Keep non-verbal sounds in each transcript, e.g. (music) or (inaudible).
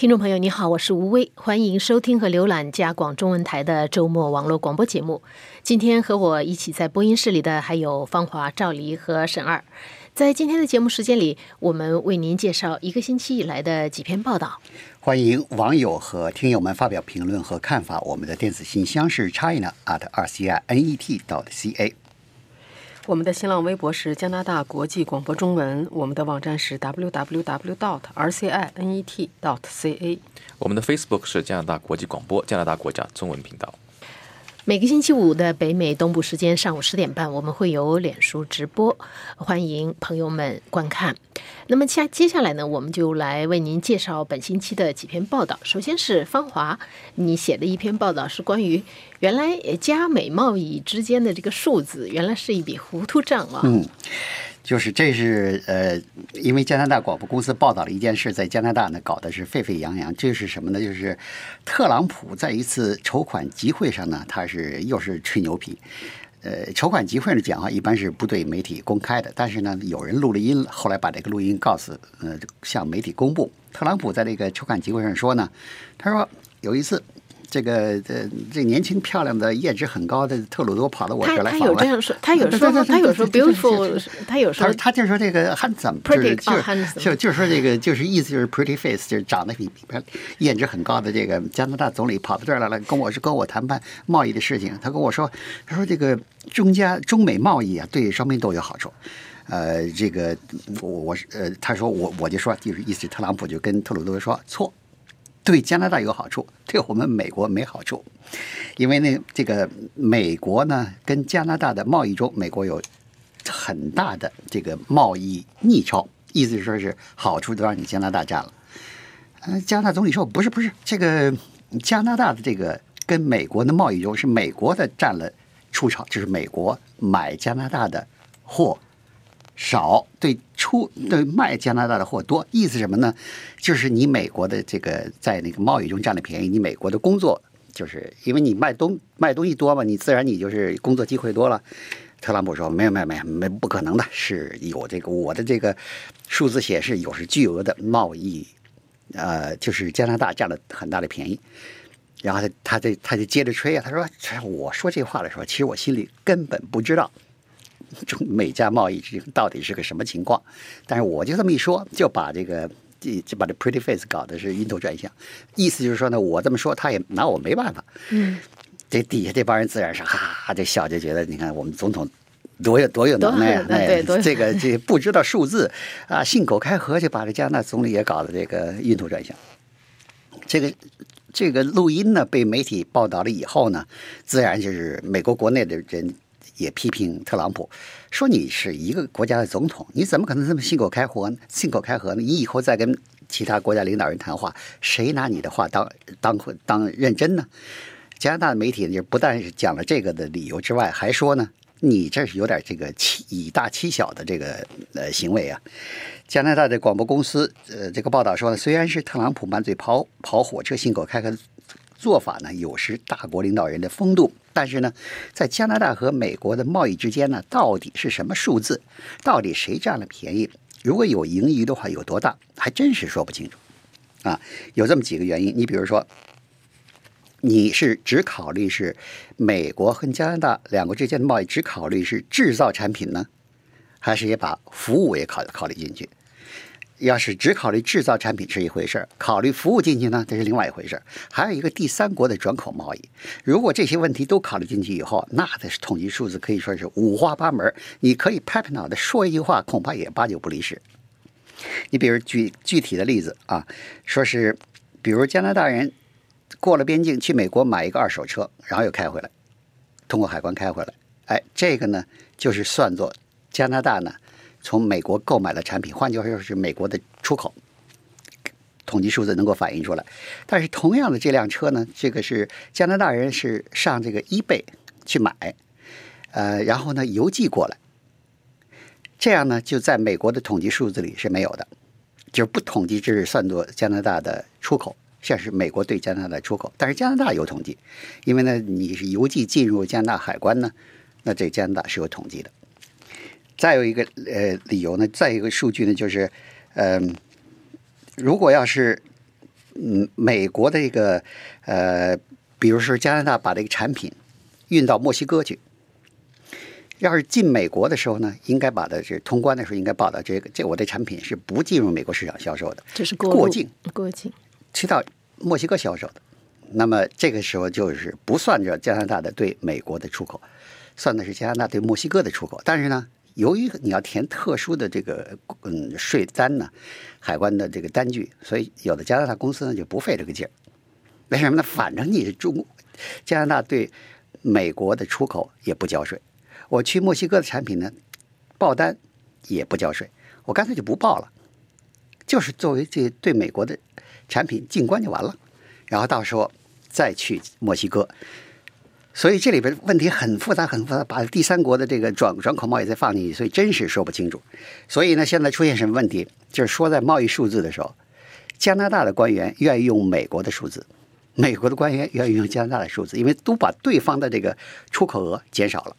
听众朋友，你好，我是吴威，欢迎收听和浏览加广中文台的周末网络广播节目。今天和我一起在播音室里的还有方华、赵黎和沈二。在今天的节目时间里，我们为您介绍一个星期以来的几篇报道。欢迎网友和听友们发表评论和看法。我们的电子信箱是 china at r c i n e t dot c a。我们的新浪微博是加拿大国际广播中文，我们的网站是 www. dot rcinet. dot ca。我们的 Facebook 是加拿大国际广播加拿大国家中文频道。每个星期五的北美东部时间上午十点半，我们会有脸书直播，欢迎朋友们观看。那么下接下来呢，我们就来为您介绍本星期的几篇报道。首先是芳华，你写的一篇报道是关于原来加美贸易之间的这个数字，原来是一笔糊涂账啊。嗯。就是这是呃，因为加拿大广播公司报道了一件事，在加拿大呢搞的是沸沸扬扬。这是什么呢？就是特朗普在一次筹款集会上呢，他是又是吹牛皮。呃，筹款集会的讲话一般是不对媒体公开的，但是呢，有人录了音，后来把这个录音告诉呃向媒体公布。特朗普在这个筹款集会上说呢，他说有一次。这个这这年轻漂亮的颜值很高的特鲁多跑到我这儿来访问。他有这样说，他有说，他有说 beautiful，他有说，他就说这个 handsome，pretty，就就就说这个就是意思就是 pretty face，就是长得比颜值很高的这个加拿大总理跑到这儿来了，跟我是跟我谈判贸易的事情。他跟我说，他说这个中加中美贸易啊，对双边都有好处。呃，这个我我是呃，他说我我就说就是意思，特朗普就跟特鲁多说错。对加拿大有好处，对我们美国没好处，因为呢，这个美国呢跟加拿大的贸易中，美国有很大的这个贸易逆超，意思是说是好处都让你加拿大占了。嗯，加拿大总理说不是不是，这个加拿大的这个跟美国的贸易中是美国的占了出超，就是美国买加拿大的货。少对出对卖加拿大的货多，意思什么呢？就是你美国的这个在那个贸易中占了便宜，你美国的工作就是因为你卖东卖东西多嘛，你自然你就是工作机会多了。特朗普说没有没有没有没不可能的，是有这个我的这个数字显示有是巨额的贸易，呃，就是加拿大占了很大的便宜。然后他他这他就接着吹啊，他说我说这话的时候，其实我心里根本不知道。(laughs) 中美加贸易之到底是个什么情况？但是我就这么一说，就把这个就就把这 pretty face 搞的是晕头转向。意思就是说呢，我这么说，他也拿我没办法。嗯，这底下这帮人自然是哈哈就笑，就觉得你看我们总统多有多有能耐啊！哎，这个这不知道数字啊，信口开河就把这加拿大总理也搞得这个晕头转向。这个这个录音呢，被媒体报道了以后呢，自然就是美国国内的人。也批评特朗普，说你是一个国家的总统，你怎么可能这么信口开河？信口开河呢？你以后再跟其他国家领导人谈话，谁拿你的话当当当认真呢？加拿大的媒体就不但是讲了这个的理由之外，还说呢，你这是有点这个欺以大欺小的这个呃行为啊。加拿大的广播公司呃这个报道说呢，虽然是特朗普满嘴跑跑火车、信口开河。做法呢，有失大国领导人的风度，但是呢，在加拿大和美国的贸易之间呢，到底是什么数字？到底谁占了便宜？如果有盈余的话，有多大？还真是说不清楚。啊，有这么几个原因。你比如说，你是只考虑是美国和加拿大两国之间的贸易，只考虑是制造产品呢，还是也把服务也考考虑进去？要是只考虑制造产品是一回事儿，考虑服务进去呢，这是另外一回事儿。还有一个第三国的转口贸易，如果这些问题都考虑进去以后，那这是统计数字可以说是五花八门。你可以拍拍脑袋说一句话，恐怕也八九不离十。你比如举具体的例子啊，说是，比如加拿大人过了边境去美国买一个二手车，然后又开回来，通过海关开回来，哎，这个呢就是算作加拿大呢。从美国购买的产品，换句话说是美国的出口，统计数字能够反映出来。但是同样的这辆车呢，这个是加拿大人是上这个 eBay 去买，呃，然后呢邮寄过来，这样呢就在美国的统计数字里是没有的，就是不统计这是算作加拿大的出口，像是美国对加拿大的出口，但是加拿大有统计，因为呢你是邮寄进入加拿大海关呢，那这加拿大是有统计的。再有一个呃理由呢，再一个数据呢，就是，嗯，如果要是嗯，美国的这个呃，比如说加拿大把这个产品运到墨西哥去，要是进美国的时候呢，应该把它这通关的时候应该报道这个这我的产品是不进入美国市场销售的，这是过境过境去到墨西哥销售的。那么这个时候就是不算着加拿大的对美国的出口，算的是加拿大对墨西哥的出口。但是呢，由于你要填特殊的这个嗯税单呢，海关的这个单据，所以有的加拿大公司呢就不费这个劲儿。为什么呢？反正你是中加拿大对美国的出口也不交税，我去墨西哥的产品呢报单也不交税，我干脆就不报了，就是作为这对美国的产品进关就完了，然后到时候。再去墨西哥，所以这里边问题很复杂，很复杂。把第三国的这个转转口贸易再放进去，所以真是说不清楚。所以呢，现在出现什么问题？就是说在贸易数字的时候，加拿大的官员愿意用美国的数字，美国的官员愿意用加拿大的数字，因为都把对方的这个出口额减少了。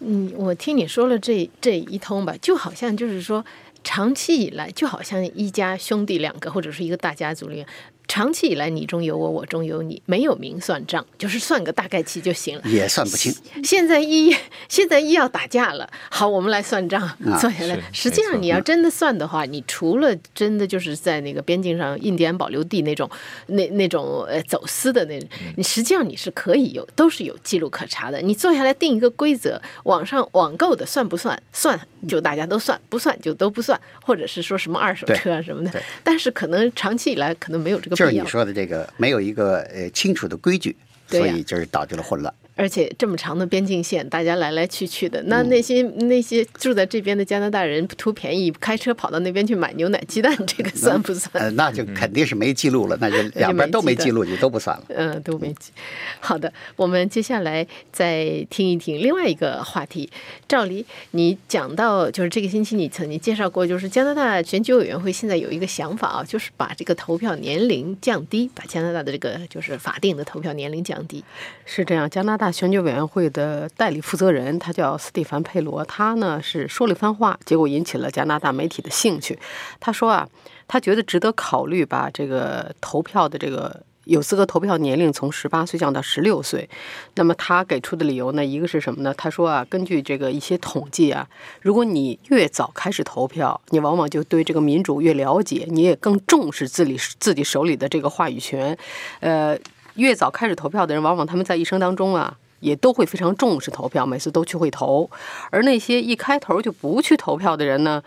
嗯，我听你说了这这一通吧，就好像就是说，长期以来就好像一家兄弟两个或者是一个大家族里。长期以来，你中有我，我中有你，没有明算账，就是算个大概齐就行了。也算不清。现在一现在一要打架了，好，我们来算账，坐下来。实际上，你要真的算的话，你除了真的就是在那个边境上印第安保留地那种那那种呃走私的那，你实际上你是可以有，都是有记录可查的。你坐下来定一个规则，网上网购的算不算？算就大家都算，不算就都不算，或者是说什么二手车啊什么的。但是可能长期以来可能没有这个。就是你说的这个没有一个呃清楚的规矩，所以就是导致了混乱。而且这么长的边境线，大家来来去去的，那那些那些住在这边的加拿大人图便宜，开车跑到那边去买牛奶、鸡蛋，这个算不算？呃，那就肯定是没记录了，那就 (laughs) 两边都没记录，就都不算了。嗯，都没记。好的，我们接下来再听一听另外一个话题。赵黎你讲到，就是这个星期你曾经介绍过，就是加拿大选举委员会现在有一个想法啊，就是把这个投票年龄降低，把加拿大的这个就是法定的投票年龄降低。是这样，加拿大。大选举委员会的代理负责人，他叫斯蒂凡·佩罗，他呢是说了一番话，结果引起了加拿大媒体的兴趣。他说啊，他觉得值得考虑把这个投票的这个有资格投票年龄从十八岁降到十六岁。那么他给出的理由呢，一个是什么呢？他说啊，根据这个一些统计啊，如果你越早开始投票，你往往就对这个民主越了解，你也更重视自己自己手里的这个话语权。呃，越早开始投票的人，往往他们在一生当中啊。也都会非常重视投票，每次都去会投。而那些一开头就不去投票的人呢，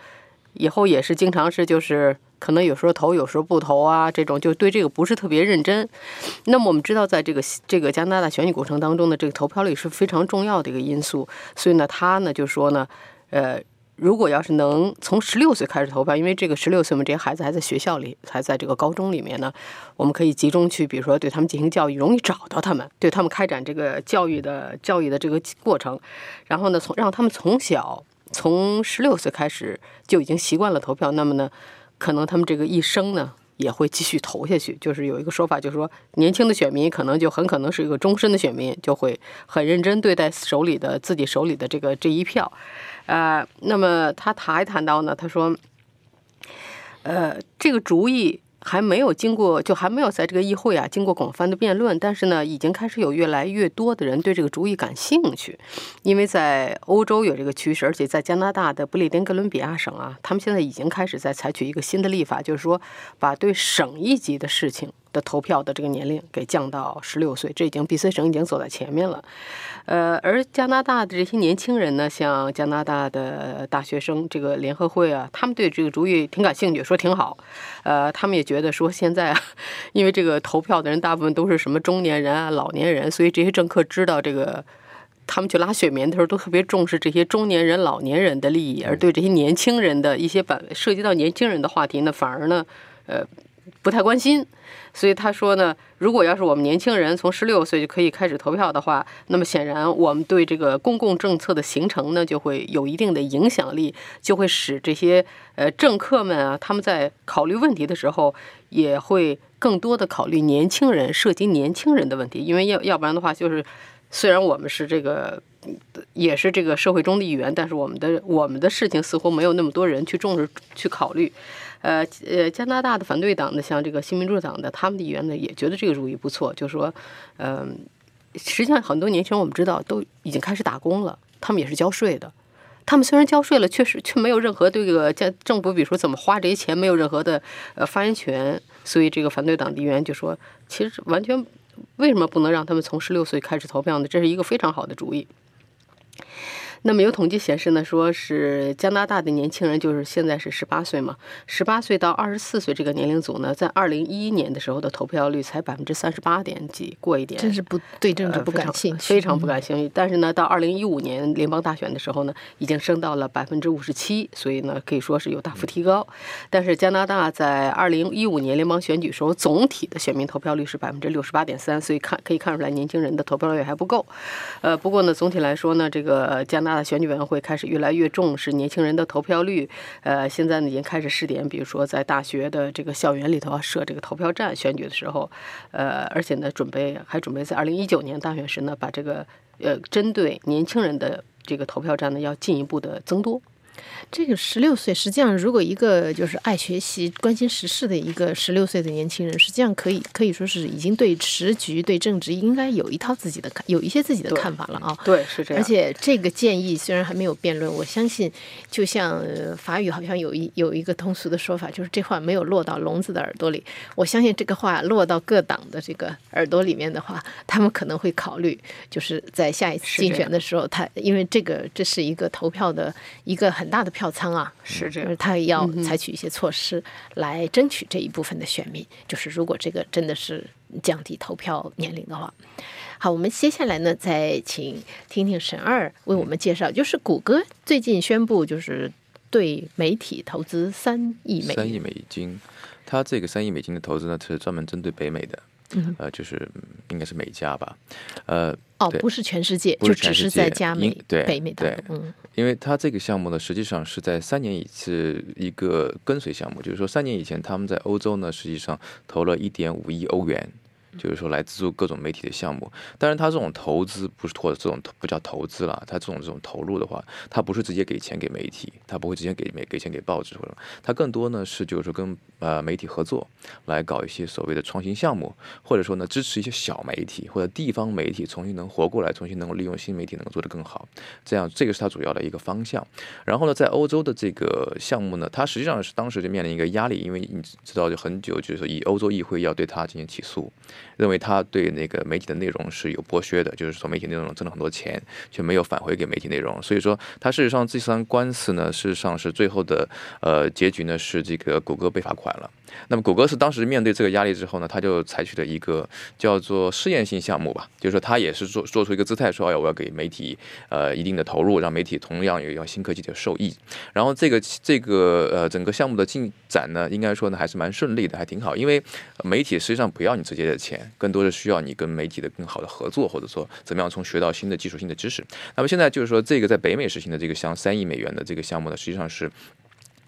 以后也是经常是就是可能有时候投，有时候不投啊，这种就对这个不是特别认真。那么我们知道，在这个这个加拿大选举过程当中呢，这个投票率是非常重要的一个因素。所以呢，他呢就说呢，呃。如果要是能从十六岁开始投票，因为这个十六岁嘛，这些孩子还在学校里，还在这个高中里面呢，我们可以集中去，比如说对他们进行教育，容易找到他们，对他们开展这个教育的教育的这个过程，然后呢，从让他们从小从十六岁开始就已经习惯了投票，那么呢，可能他们这个一生呢也会继续投下去。就是有一个说法，就是说年轻的选民可能就很可能是一个终身的选民，就会很认真对待手里的自己手里的这个这一票。呃，那么他谈一谈到呢，他说，呃，这个主意还没有经过，就还没有在这个议会啊经过广泛的辩论，但是呢，已经开始有越来越多的人对这个主意感兴趣，因为在欧洲有这个趋势，而且在加拿大的不列颠哥伦比亚省啊，他们现在已经开始在采取一个新的立法，就是说把对省一级的事情。的投票的这个年龄给降到十六岁，这已经 B.C 省已经走在前面了。呃，而加拿大的这些年轻人呢，像加拿大的大学生这个联合会啊，他们对这个主意挺感兴趣，说挺好。呃，他们也觉得说现在啊，因为这个投票的人大部分都是什么中年人啊、老年人，所以这些政客知道这个，他们去拉选民的时候都特别重视这些中年人、老年人的利益，而对这些年轻人的一些反涉及到年轻人的话题呢，反而呢，呃。不太关心，所以他说呢，如果要是我们年轻人从十六岁就可以开始投票的话，那么显然我们对这个公共政策的形成呢，就会有一定的影响力，就会使这些呃政客们啊，他们在考虑问题的时候，也会更多的考虑年轻人，涉及年轻人的问题，因为要要不然的话，就是虽然我们是这个也是这个社会中的一员，但是我们的我们的事情似乎没有那么多人去重视去考虑。呃呃，加拿大的反对党的，像这个新民主党的，他们的议员呢也觉得这个主意不错，就说，嗯，实际上很多年轻人我们知道都已经开始打工了，他们也是交税的。他们虽然交税了，确实却没有任何对这个政政府，比如说怎么花这些钱，没有任何的呃发言权。所以这个反对党的议员就说，其实完全为什么不能让他们从十六岁开始投票呢？这是一个非常好的主意。那么有统计显示呢，说是加拿大的年轻人，就是现在是十八岁嘛，十八岁到二十四岁这个年龄组呢，在二零一一年的时候的投票率才百分之三十八点几，过一点，真是不对政治不感兴趣，非常不感兴趣。但是呢，到二零一五年联邦大选的时候呢，已经升到了百分之五十七，所以呢，可以说是有大幅提高。但是加拿大在二零一五年联邦选举时候，总体的选民投票率是百分之六十八点三，所以看可以看出来，年轻人的投票率还不够。呃，不过呢，总体来说呢，这个加拿大的选举委员会开始越来越重视年轻人的投票率，呃，现在呢已经开始试点，比如说在大学的这个校园里头设这个投票站，选举的时候，呃，而且呢准备还准备在二零一九年大选时呢把这个呃针对年轻人的这个投票站呢要进一步的增多。这个十六岁，实际上如果一个就是爱学习、关心时事的一个十六岁的年轻人，实际上可以可以说是已经对时局、对政治应该有一套自己的看，有一些自己的看法了啊。对，是这样。而且这个建议虽然还没有辩论，我相信，就像法语好像有一有一个通俗的说法，就是这话没有落到聋子的耳朵里。我相信这个话落到各党的这个耳朵里面的话，他们可能会考虑，就是在下一次竞选的时候，他因为这个这是一个投票的一个很大的。票仓啊，是这样，他要采取一些措施来争取这一部分的选民。就是如果这个真的是降低投票年龄的话，好，我们接下来呢，再请听听沈二为我们介绍。就是谷歌最近宣布，就是对媒体投资三亿美三亿美金。他这个三亿美金的投资呢，是专门针对北美的。呃，就是应该是美加吧，呃，哦，不是全世界，就只是在加美对北美对，嗯，因为它这个项目呢，实际上是在三年一次一个跟随项目，就是说三年以前他们在欧洲呢，实际上投了一点五亿欧元。就是说来资助各种媒体的项目，当然他这种投资不是或者这种不叫投资了，他这种这种投入的话，他不是直接给钱给媒体，他不会直接给媒给钱给报纸或者什么，他更多呢是就是说跟呃媒体合作来搞一些所谓的创新项目，或者说呢支持一些小媒体或者地方媒体重新能活过来，重新能够利用新媒体能够做得更好，这样这个是他主要的一个方向。然后呢，在欧洲的这个项目呢，他实际上是当时就面临一个压力，因为你知道就很久就是说以欧洲议会要对他进行起诉。认为他对那个媒体的内容是有剥削的，就是说媒体内容挣了很多钱，却没有返回给媒体内容，所以说他事实上这三官司呢，事实上是最后的呃结局呢是这个谷歌被罚款了。那么谷歌是当时面对这个压力之后呢，他就采取了一个叫做试验性项目吧，就是说他也是做做出一个姿态，说哎我要给媒体呃一定的投入，让媒体同样也要新科技的受益。然后这个这个呃整个项目的进展呢，应该说呢还是蛮顺利的，还挺好，因为媒体实际上不要你直接的钱。更多的需要你跟媒体的更好的合作，或者说怎么样从学到新的技术性的知识。那么现在就是说，这个在北美实行的这个像三亿美元的这个项目呢，实际上是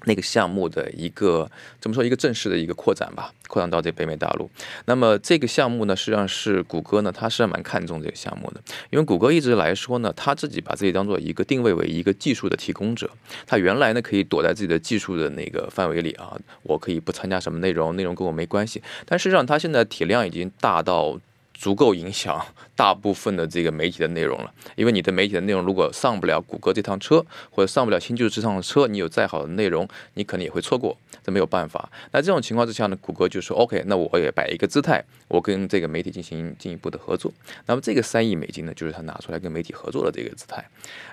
那个项目的一个怎么说一个正式的一个扩展吧，扩展到这北美大陆。那么这个项目呢，实际上是谷歌呢，它是蛮看重这个项目的，因为谷歌一直来说呢，他自己把自己当做一个定位为一个技术的提供者。他原来呢可以躲在自己的技术的那个范围里啊，我可以不参加什么内容，内容跟我没关系。但事实上，它现在体量已经大到。足够影响大部分的这个媒体的内容了，因为你的媒体的内容如果上不了谷歌这趟车，或者上不了新技术这趟车，你有再好的内容，你可能也会错过，这没有办法。那这种情况之下呢，谷歌就说 OK，那我也摆一个姿态，我跟这个媒体进行进一步的合作。那么这个三亿美金呢，就是他拿出来跟媒体合作的这个姿态。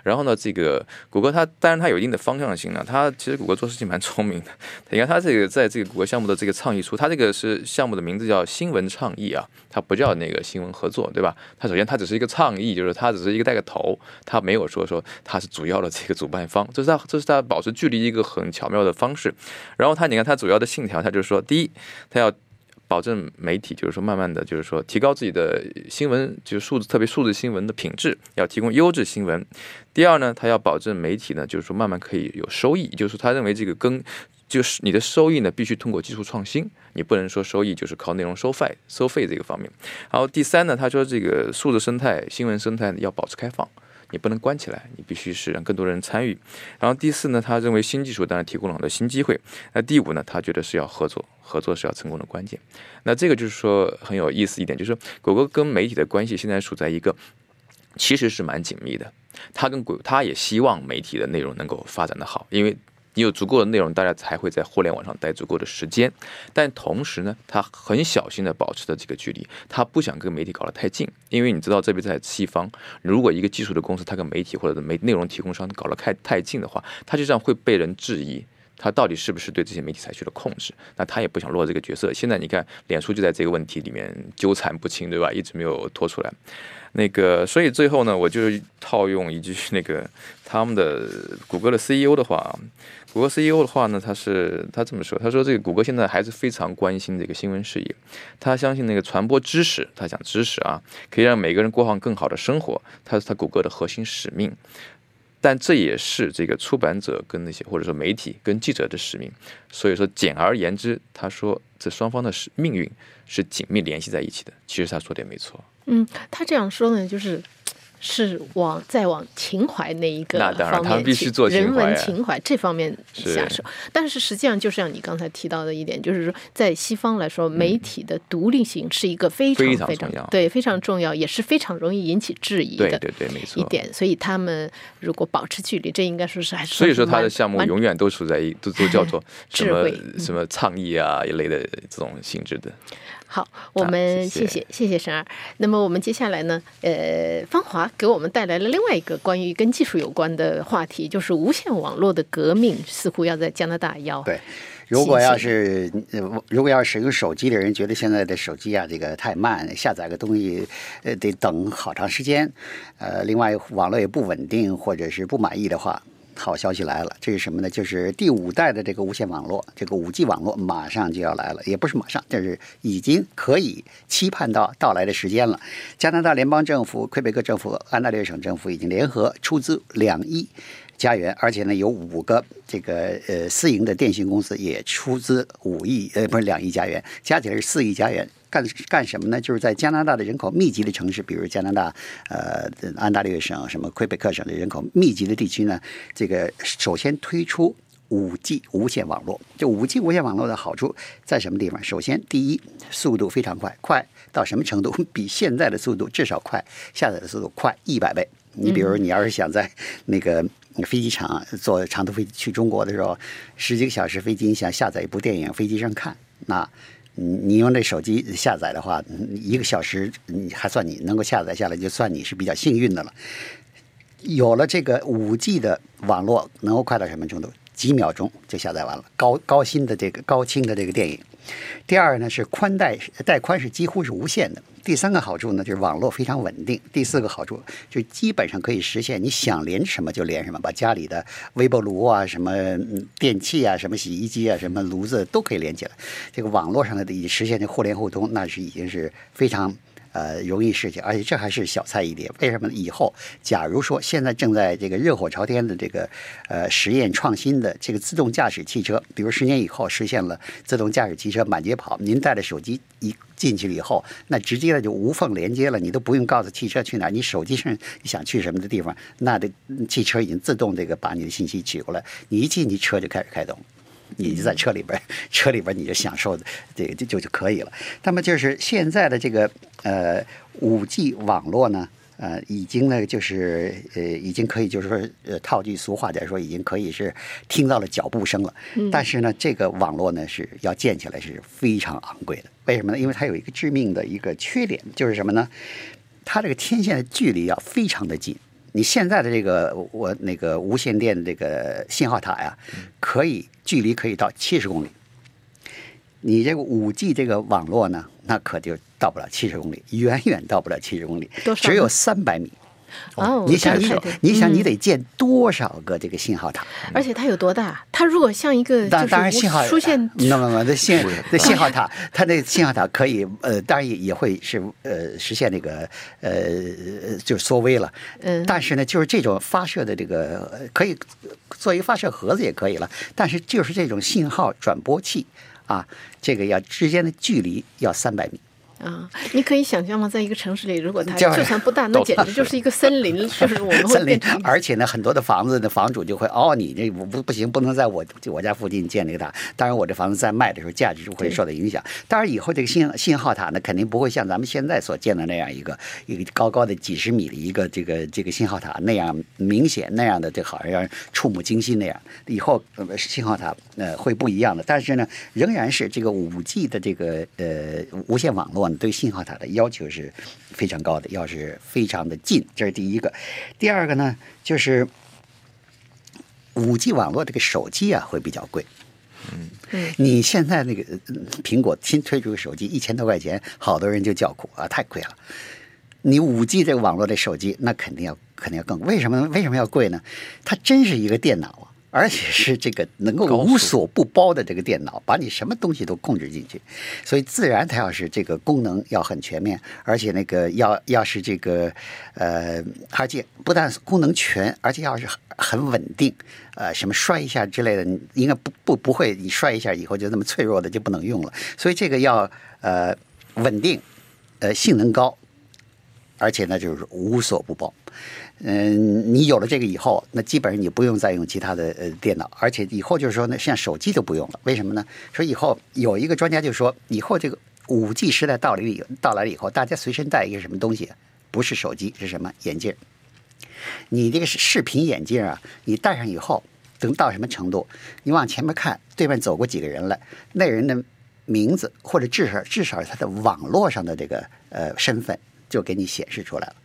然后呢，这个谷歌它当然它有一定的方向性呢，它其实谷歌做事情蛮聪明的。你看它这个在这个谷歌项目的这个倡议书，它这个是项目的名字叫新闻倡议啊，它不叫那个。新闻合作，对吧？它首先它只是一个倡议，就是它只是一个带个头，它没有说说它是主要的这个主办方，这是它这是它保持距离一个很巧妙的方式。然后它你看它主要的信条，它就是说，第一，它要保证媒体就是说慢慢的就是说提高自己的新闻就是数字特别数字新闻的品质，要提供优质新闻。第二呢，他要保证媒体呢就是说慢慢可以有收益，就是他认为这个跟就是你的收益呢，必须通过技术创新，你不能说收益就是靠内容收费收费这个方面。然后第三呢，他说这个数字生态、新闻生态要保持开放。你不能关起来，你必须是让更多人参与。然后第四呢，他认为新技术当然提供了很多新机会。那第五呢，他觉得是要合作，合作是要成功的关键。那这个就是说很有意思一点，就是谷歌跟媒体的关系现在处在一个其实是蛮紧密的。他跟谷，他也希望媒体的内容能够发展的好，因为。你有足够的内容，大家才会在互联网上待足够的时间。但同时呢，他很小心的保持着这个距离，他不想跟媒体搞得太近，因为你知道，这边在西方，如果一个技术的公司，他跟媒体或者媒内容提供商搞得太太近的话，他就这样会被人质疑，他到底是不是对这些媒体采取了控制？那他也不想落这个角色。现在你看，脸书就在这个问题里面纠缠不清，对吧？一直没有拖出来。那个，所以最后呢，我就套用一句那个他们的谷歌的 CEO 的话。谷歌 CEO 的话呢，他是他这么说，他说这个谷歌现在还是非常关心这个新闻事业，他相信那个传播知识，他讲知识啊，可以让每个人过上更好的生活，他是他谷歌的核心使命，但这也是这个出版者跟那些或者说媒体跟记者的使命，所以说简而言之，他说这双方的是命运是紧密联系在一起的，其实他说的也没错。嗯，他这样说呢，就是。是往再往情怀那一个方面去，人文情怀这方面下手。但是实际上，就像你刚才提到的一点，就是说，在西方来说，媒体的独立性是一个非常非常对非常重要，也是非常容易引起质疑的。对对对，没错。一点，所以他们如果保持距离，这应该说是还是。所以说，他的项目永远都处在一都都叫做 (laughs) 什么什么倡议啊一类的这种性质的。好，我们谢谢谢谢沈二。那么我们接下来呢？呃，芳华给我们带来了另外一个关于跟技术有关的话题，就是无线网络的革命似乎要在加拿大要。对，如果要是如果要使用手机的人觉得现在的手机啊这个太慢，下载个东西呃得等好长时间，呃，另外网络也不稳定或者是不满意的话。好消息来了，这是什么呢？就是第五代的这个无线网络，这个五 G 网络马上就要来了，也不是马上，但是已经可以期盼到到来的时间了。加拿大联邦政府、魁北克政府、安大略省政府已经联合出资两亿加元，而且呢，有五个这个呃私营的电信公司也出资五亿呃不是两亿加元，加起来是四亿加元。干干什么呢？就是在加拿大的人口密集的城市，比如加拿大呃安大略省、什么魁北克省的人口密集的地区呢，这个首先推出五 G 无线网络。这五 G 无线网络的好处在什么地方？首先，第一，速度非常快，快到什么程度？(laughs) 比现在的速度至少快，下载的速度快一百倍。你比如，你要是想在那个飞机场坐长途飞机去中国的时候，十几个小时飞机，你想下载一部电影，飞机上看那。你用这手机下载的话，一个小时你还算你能够下载下来，就算你是比较幸运的了。有了这个五 G 的网络，能够快到什么程度？几秒钟就下载完了，高高清的这个高清的这个电影。第二呢是宽带带宽是几乎是无限的。第三个好处呢就是网络非常稳定。第四个好处就基本上可以实现你想连什么就连什么，把家里的微波炉啊、什么电器啊、什么洗衣机啊、什么炉子都可以连起来。这个网络上的已实现的互联互通，那是已经是非常。呃，容易事情，而且这还是小菜一碟。为什么呢？以后假如说现在正在这个热火朝天的这个呃实验创新的这个自动驾驶汽车，比如十年以后实现了自动驾驶汽车满街跑，您带着手机一进去了以后，那直接的就无缝连接了，你都不用告诉汽车去哪儿，你手机上你想去什么的地方，那的汽车已经自动这个把你的信息取过来，你一进去车就开始开动。你就在车里边，车里边你就享受这个就就就可以了。那么就是现在的这个呃五 G 网络呢，呃已经呢就是呃已经可以就是说呃套句俗话点说，已经可以是听到了脚步声了。但是呢，这个网络呢是要建起来是非常昂贵的。为什么呢？因为它有一个致命的一个缺点，就是什么呢？它这个天线的距离要非常的近。你现在的这个我那个无线电这个信号塔呀，可以距离可以到七十公里。你这个五 G 这个网络呢，那可就到不了七十公里，远远到不了七十公里，只有三百米。哦，你想，你想，你得建多少个这个信号塔？而且它有多大？它如果像一个，当当然信号出现，那么那信那信号塔，它那信号塔可以呃，当然也也会是呃实现那个呃就缩微了。嗯，但是呢，就是这种发射的这个可以做一个发射盒子也可以了。但是就是这种信号转播器啊，这个要之间的距离要三百米。啊，你可以想象吗？在一个城市里，如果它就算不大，那简直就是一个森林，(laughs) 就是我们会变成。(laughs) 而且呢，很多的房子的房主就会哦，你这不不不行，不能在我我家附近建这个塔。当然，我这房子在卖的时候价值就会受到影响。当然，以后这个信信号塔呢，肯定不会像咱们现在所建的那样一个一个高高的几十米的一个这个这个信号塔那样明显那样的，这好像让人触目惊心那样。以后信号塔呃会不一样的，但是呢，仍然是这个五 G 的这个呃无线网络呢，对信号塔的要求是非常高的，要是非常的近，这是第一个。第二个呢，就是五 G 网络这个手机啊会比较贵。嗯嗯，你现在那个苹果新推出的手机一千多块钱，好多人就叫苦啊，太贵了。你五 G 这个网络的手机，那肯定要肯定要更为什么？为什么要贵呢？它真是一个电脑啊。而且是这个能够无所不包的这个电脑，把你什么东西都控制进去，所以自然它要是这个功能要很全面，而且那个要要是这个呃，而且不但功能全，而且要是很很稳定，呃，什么摔一下之类的，应该不不不会，你摔一下以后就那么脆弱的就不能用了。所以这个要呃稳定，呃性能高，而且呢就是无所不包。嗯，你有了这个以后，那基本上你不用再用其他的呃电脑，而且以后就是说呢，像手机都不用了。为什么呢？说以后有一个专家就说，以后这个五 G 时代到来以到来了以后，大家随身带一个什么东西？不是手机，是什么？眼镜。你这个是视频眼镜啊，你戴上以后，等到什么程度？你往前面看，对面走过几个人来，那人的名字或者至少至少他的网络上的这个呃身份就给你显示出来了。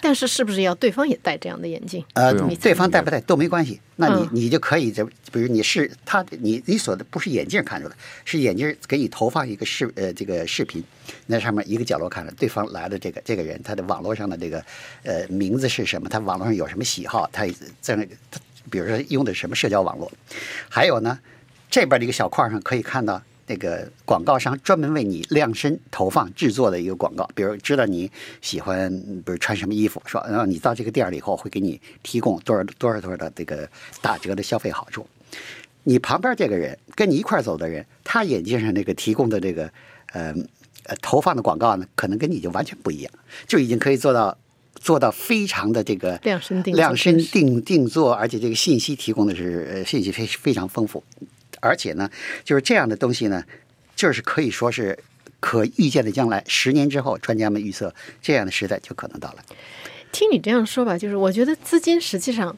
但是是不是要对方也戴这样的眼镜？呃，你对方戴不戴都没关系，那你你就可以就比如你是他，你你所的不是眼镜看出来，是眼镜给你投放一个视呃这个视频，那上面一个角落看着对方来的这个这个人，他的网络上的这个呃名字是什么？他网络上有什么喜好？他在那个他比如说用的什么社交网络？还有呢，这边的一个小框上可以看到。那个广告商专门为你量身投放制作的一个广告，比如知道你喜欢，比如穿什么衣服，说然后你到这个店儿了以后会给你提供多少多少多少的这个打折的消费好处。你旁边这个人跟你一块走的人，他眼睛上那个提供的这个呃呃投放的广告呢，可能跟你就完全不一样，就已经可以做到做到非常的这个量身定量身定定做，而且这个信息提供的是信息非非常丰富。而且呢，就是这样的东西呢，就是可以说是可预见的将来，十年之后，专家们预测这样的时代就可能到来。听你这样说吧，就是我觉得资金实际上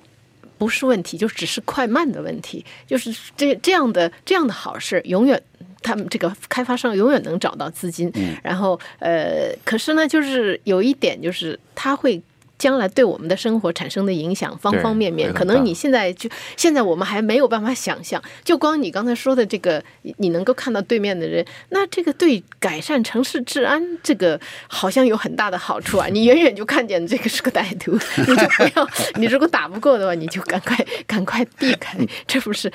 不是问题，就只是快慢的问题。就是这这样的这样的好事，永远他们这个开发商永远能找到资金。嗯然后呃，可是呢，就是有一点，就是他会。将来对我们的生活产生的影响，方方面面，可能你现在就现在我们还没有办法想象。就光你刚才说的这个，你能够看到对面的人，那这个对改善城市治安，这个好像有很大的好处啊！(laughs) 你远远就看见这个是个歹徒，(laughs) 你就不要。你如果打不过的话，你就赶快赶快避开，这不是？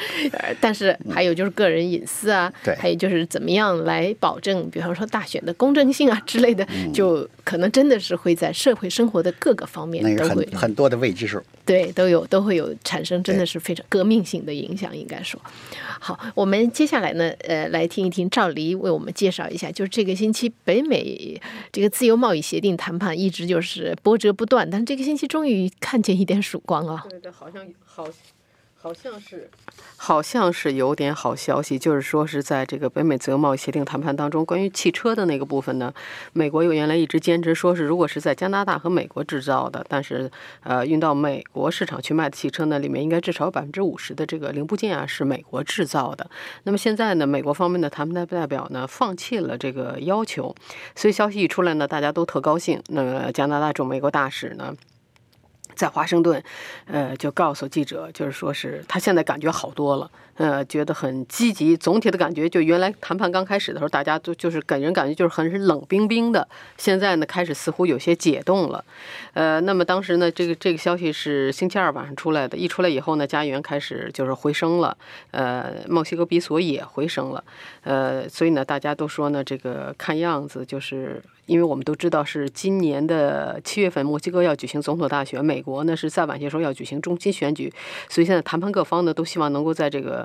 但是还有就是个人隐私啊，还有就是怎么样来保证，比方说大选的公正性啊之类的，就可能真的是会在社会生活的各个。方面都会很多的未知数，对，都有都会有产生，真的是非常革命性的影响，应该说。好，我们接下来呢，呃，来听一听赵黎为我们介绍一下，就是这个星期北美这个自由贸易协定谈判一直就是波折不断，但是这个星期终于看见一点曙光啊！对对，好像好。好像是，好像是有点好消息，就是说是在这个北美自由贸易协定谈判当中，关于汽车的那个部分呢，美国又原来一直坚持说是，如果是在加拿大和美国制造的，但是呃运到美国市场去卖的汽车呢，里面应该至少有百分之五十的这个零部件啊是美国制造的。那么现在呢，美国方面的谈判代表呢放弃了这个要求，所以消息一出来呢，大家都特高兴。那么加拿大驻美国大使呢？在华盛顿，呃，就告诉记者，就是说是他现在感觉好多了。呃，觉得很积极。总体的感觉，就原来谈判刚开始的时候，大家都就是给人感觉就是很是冷冰冰的。现在呢，开始似乎有些解冻了。呃，那么当时呢，这个这个消息是星期二晚上出来的。一出来以后呢，加元开始就是回升了。呃，墨西哥比索也回升了。呃，所以呢，大家都说呢，这个看样子就是因为我们都知道是今年的七月份，墨西哥要举行总统大选，美国呢是再晚些时候要举行中期选举，所以现在谈判各方呢都希望能够在这个。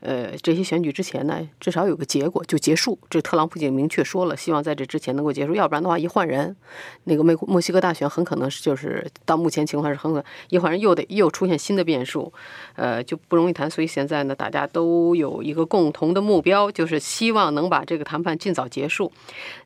呃，这些选举之前呢，至少有个结果就结束。这特朗普已经明确说了，希望在这之前能够结束，要不然的话，一换人，那个美墨西哥大选很可能是就是到目前情况是很可能一换人又得又出现新的变数，呃，就不容易谈。所以现在呢，大家都有一个共同的目标，就是希望能把这个谈判尽早结束。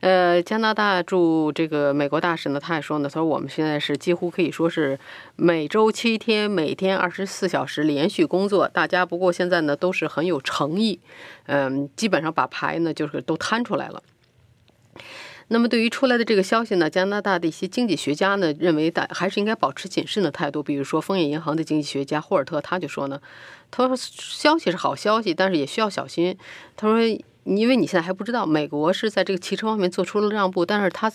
呃，加拿大驻这个美国大使呢，他也说呢，他说我们现在是几乎可以说是每周七天，每天二十四小时连续工作。大家不过现在呢都是很。很有诚意，嗯，基本上把牌呢就是都摊出来了。那么对于出来的这个消息呢，加拿大的一些经济学家呢认为，大还是应该保持谨慎的态度。比如说，丰业银行的经济学家霍尔特他就说呢，他说消息是好消息，但是也需要小心。他说，因为你现在还不知道，美国是在这个汽车方面做出了让步，但是他。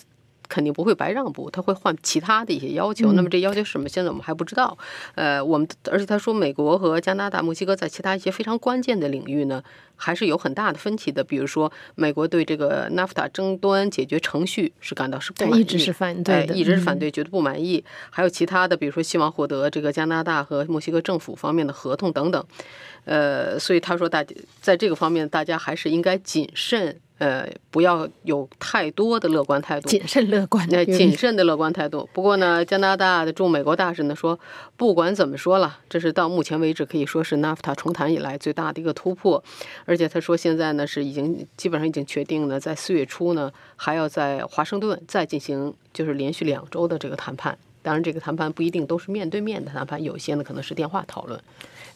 肯定不会白让步，他会换其他的一些要求。那么这要求是什么？现在我们还不知道。呃，我们而且他说，美国和加拿大、墨西哥在其他一些非常关键的领域呢，还是有很大的分歧的。比如说，美国对这个 NAFTA 争端解决程序是感到是不满意，一直是反对，一直是反对，觉得不满意。还有其他的，比如说希望获得这个加拿大和墨西哥政府方面的合同等等。呃，所以他说，大家在这个方面，大家还是应该谨慎。呃，不要有太多的乐观态度，谨慎乐观，呃，谨慎的乐观态度。不过呢，加拿大的驻美国大使呢说，不管怎么说了，这是到目前为止可以说是 NAFTA 重谈以来最大的一个突破。而且他说，现在呢是已经基本上已经确定了，在四月初呢还要在华盛顿再进行就是连续两周的这个谈判。当然，这个谈判不一定都是面对面的谈判，有些呢可能是电话讨论。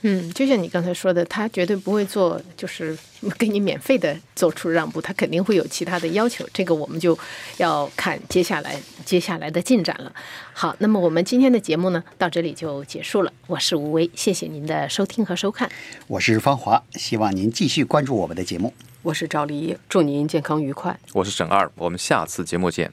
嗯，就像你刚才说的，他绝对不会做，就是 (laughs) 给你免费的做出让步，他肯定会有其他的要求。这个我们就要看接下来接下来的进展了。好，那么我们今天的节目呢，到这里就结束了。我是吴威，谢谢您的收听和收看。我是方华，希望您继续关注我们的节目。我是赵丽，祝您健康愉快。我是沈二，我们下次节目见。